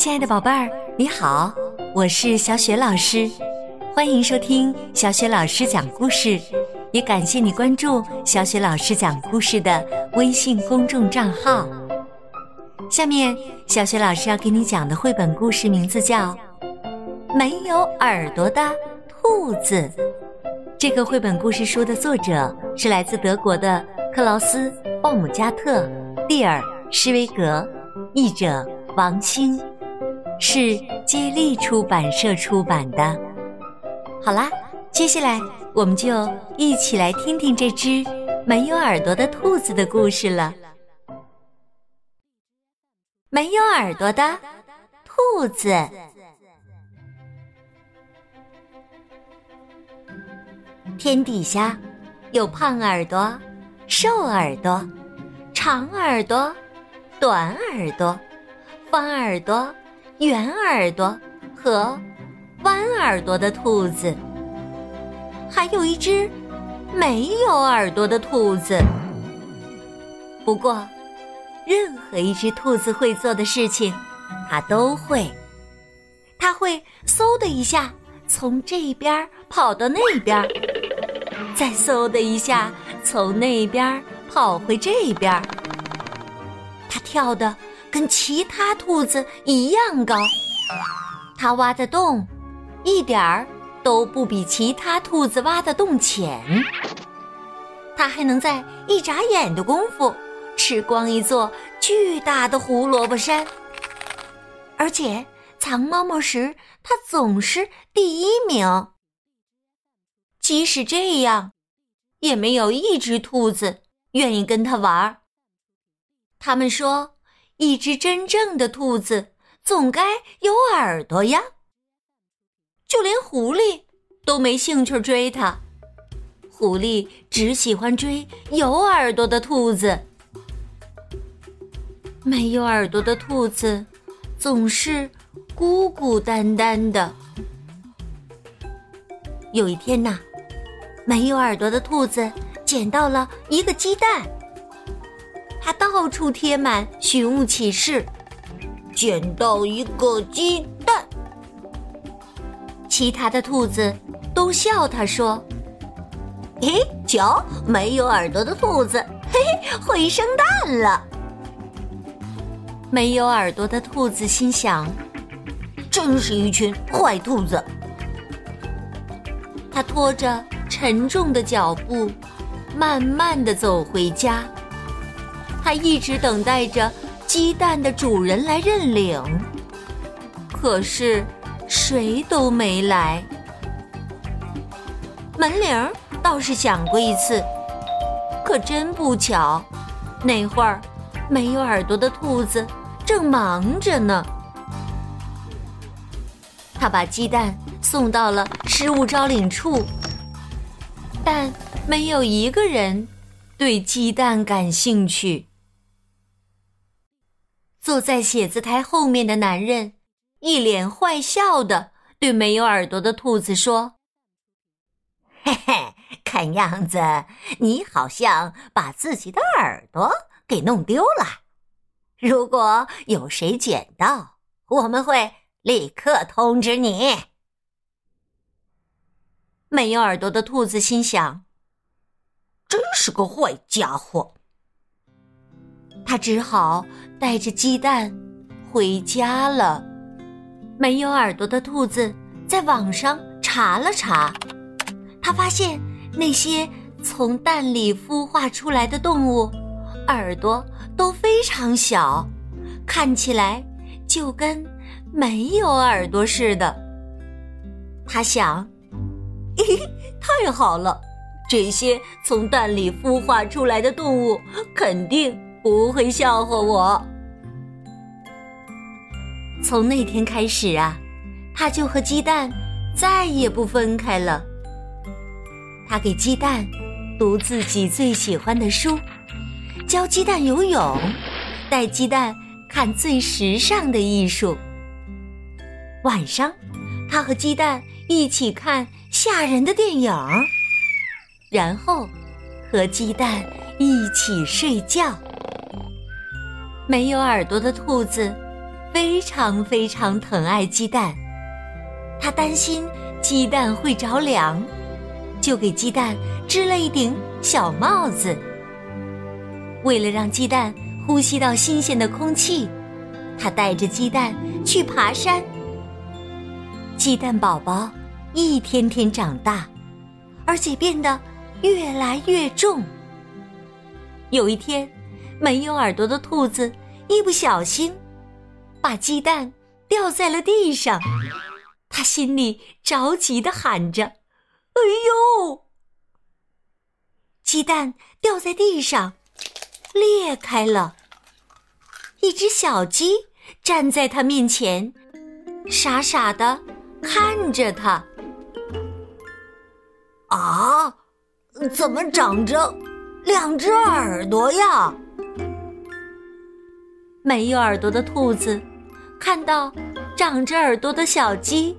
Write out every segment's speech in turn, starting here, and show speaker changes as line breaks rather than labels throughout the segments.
亲爱的宝贝儿，你好，我是小雪老师，欢迎收听小雪老师讲故事，也感谢你关注小雪老师讲故事的微信公众账号。下面，小雪老师要给你讲的绘本故事名字叫《没有耳朵的兔子》。这个绘本故事书的作者是来自德国的克劳斯·鲍姆加特·蒂尔施维格，译者王清。是接力出版社出版的。好啦，接下来我们就一起来听听这只没有耳朵的兔子的故事了。没有耳朵的兔子，天底下有胖耳朵、瘦耳朵、长耳朵、短耳朵、方耳朵。圆耳朵和弯耳朵的兔子，还有一只没有耳朵的兔子。不过，任何一只兔子会做的事情，它都会。它会嗖的一下从这边跑到那边，再嗖的一下从那边跑回这边。它跳的。跟其他兔子一样高，它挖的洞一点儿都不比其他兔子挖的洞浅。它还能在一眨眼的功夫吃光一座巨大的胡萝卜山，而且藏猫猫时它总是第一名。即使这样，也没有一只兔子愿意跟它玩儿。他们说。一只真正的兔子总该有耳朵呀！就连狐狸都没兴趣追它，狐狸只喜欢追有耳朵的兔子。没有耳朵的兔子总是孤孤单单的。有一天呐，没有耳朵的兔子捡到了一个鸡蛋。它到处贴满寻物启事，捡到一个鸡蛋。其他的兔子都笑他说：“嘿，瞧，没有耳朵的兔子，嘿嘿，会生蛋了。”没有耳朵的兔子心想：“真是一群坏兔子。”他拖着沉重的脚步，慢慢的走回家。他一直等待着鸡蛋的主人来认领，可是谁都没来。门铃倒是响过一次，可真不巧，那会儿没有耳朵的兔子正忙着呢。他把鸡蛋送到了失物招领处，但没有一个人对鸡蛋感兴趣。坐在写字台后面的男人一脸坏笑的对没有耳朵的兔子说：“嘿嘿，看样子你好像把自己的耳朵给弄丢了。如果有谁捡到，我们会立刻通知你。”没有耳朵的兔子心想：“真是个坏家伙。”他只好带着鸡蛋回家了。没有耳朵的兔子在网上查了查，他发现那些从蛋里孵化出来的动物，耳朵都非常小，看起来就跟没有耳朵似的。他想：“嘿 嘿，太好了，这些从蛋里孵化出来的动物肯定……”不会笑话我。从那天开始啊，他就和鸡蛋再也不分开了。他给鸡蛋读自己最喜欢的书，教鸡蛋游泳，带鸡蛋看最时尚的艺术。晚上，他和鸡蛋一起看吓人的电影，然后和鸡蛋一起睡觉。没有耳朵的兔子，非常非常疼爱鸡蛋，他担心鸡蛋会着凉，就给鸡蛋织了一顶小帽子。为了让鸡蛋呼吸到新鲜的空气，他带着鸡蛋去爬山。鸡蛋宝宝一天天长大，而且变得越来越重。有一天，没有耳朵的兔子一不小心，把鸡蛋掉在了地上。他心里着急的喊着：“哎呦！”鸡蛋掉在地上，裂开了。一只小鸡站在他面前，傻傻的看着他。
啊，怎么长着？两只耳朵呀！
没有耳朵的兔子看到长着耳朵的小鸡，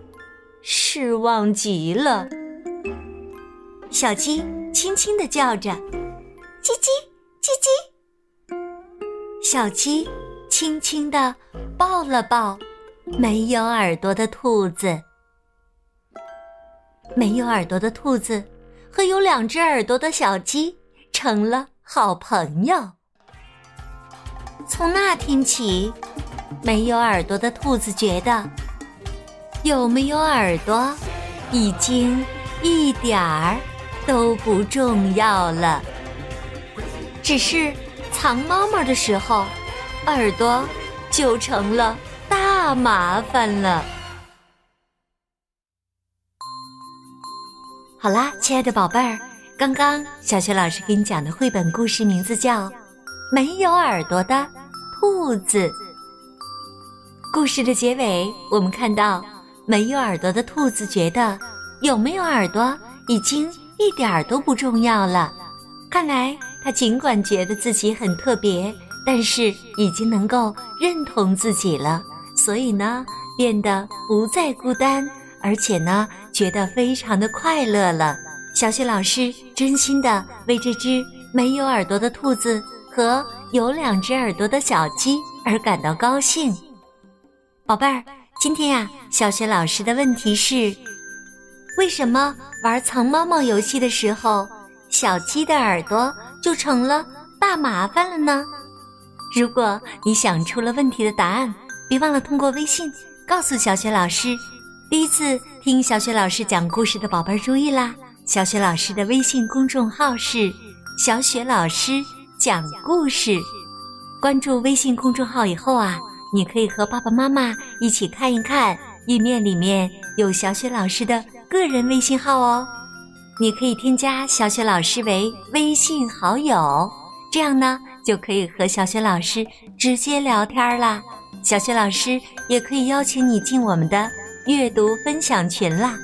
失望极了。小鸡轻轻的叫着：“叽叽叽叽。”小鸡轻轻的抱了抱没有耳朵的兔子。没有耳朵的兔子和有两只耳朵的小鸡。成了好朋友。从那天起，没有耳朵的兔子觉得，有没有耳朵已经一点儿都不重要了。只是藏猫猫的时候，耳朵就成了大麻烦了。好啦，亲爱的宝贝儿。刚刚小雪老师给你讲的绘本故事名字叫《没有耳朵的兔子》。故事的结尾，我们看到没有耳朵的兔子觉得有没有耳朵已经一点儿都不重要了。看来他尽管觉得自己很特别，但是已经能够认同自己了，所以呢，变得不再孤单，而且呢，觉得非常的快乐了。小雪老师真心的为这只没有耳朵的兔子和有两只耳朵的小鸡而感到高兴，宝贝儿，今天呀，小雪老师的问题是：为什么玩藏猫猫游戏的时候，小鸡的耳朵就成了大麻烦了呢？如果你想出了问题的答案，别忘了通过微信告诉小雪老师。第一次听小雪老师讲故事的宝贝儿注意啦！小雪老师的微信公众号是“小雪老师讲故事”。关注微信公众号以后啊，你可以和爸爸妈妈一起看一看，页面里面有小雪老师的个人微信号哦。你可以添加小雪老师为微信好友，这样呢就可以和小雪老师直接聊天啦。小雪老师也可以邀请你进我们的阅读分享群啦，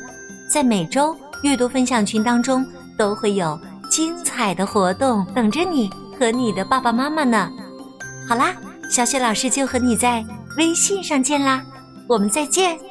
在每周。阅读分享群当中都会有精彩的活动等着你和你的爸爸妈妈呢。好啦，小雪老师就和你在微信上见啦，我们再见。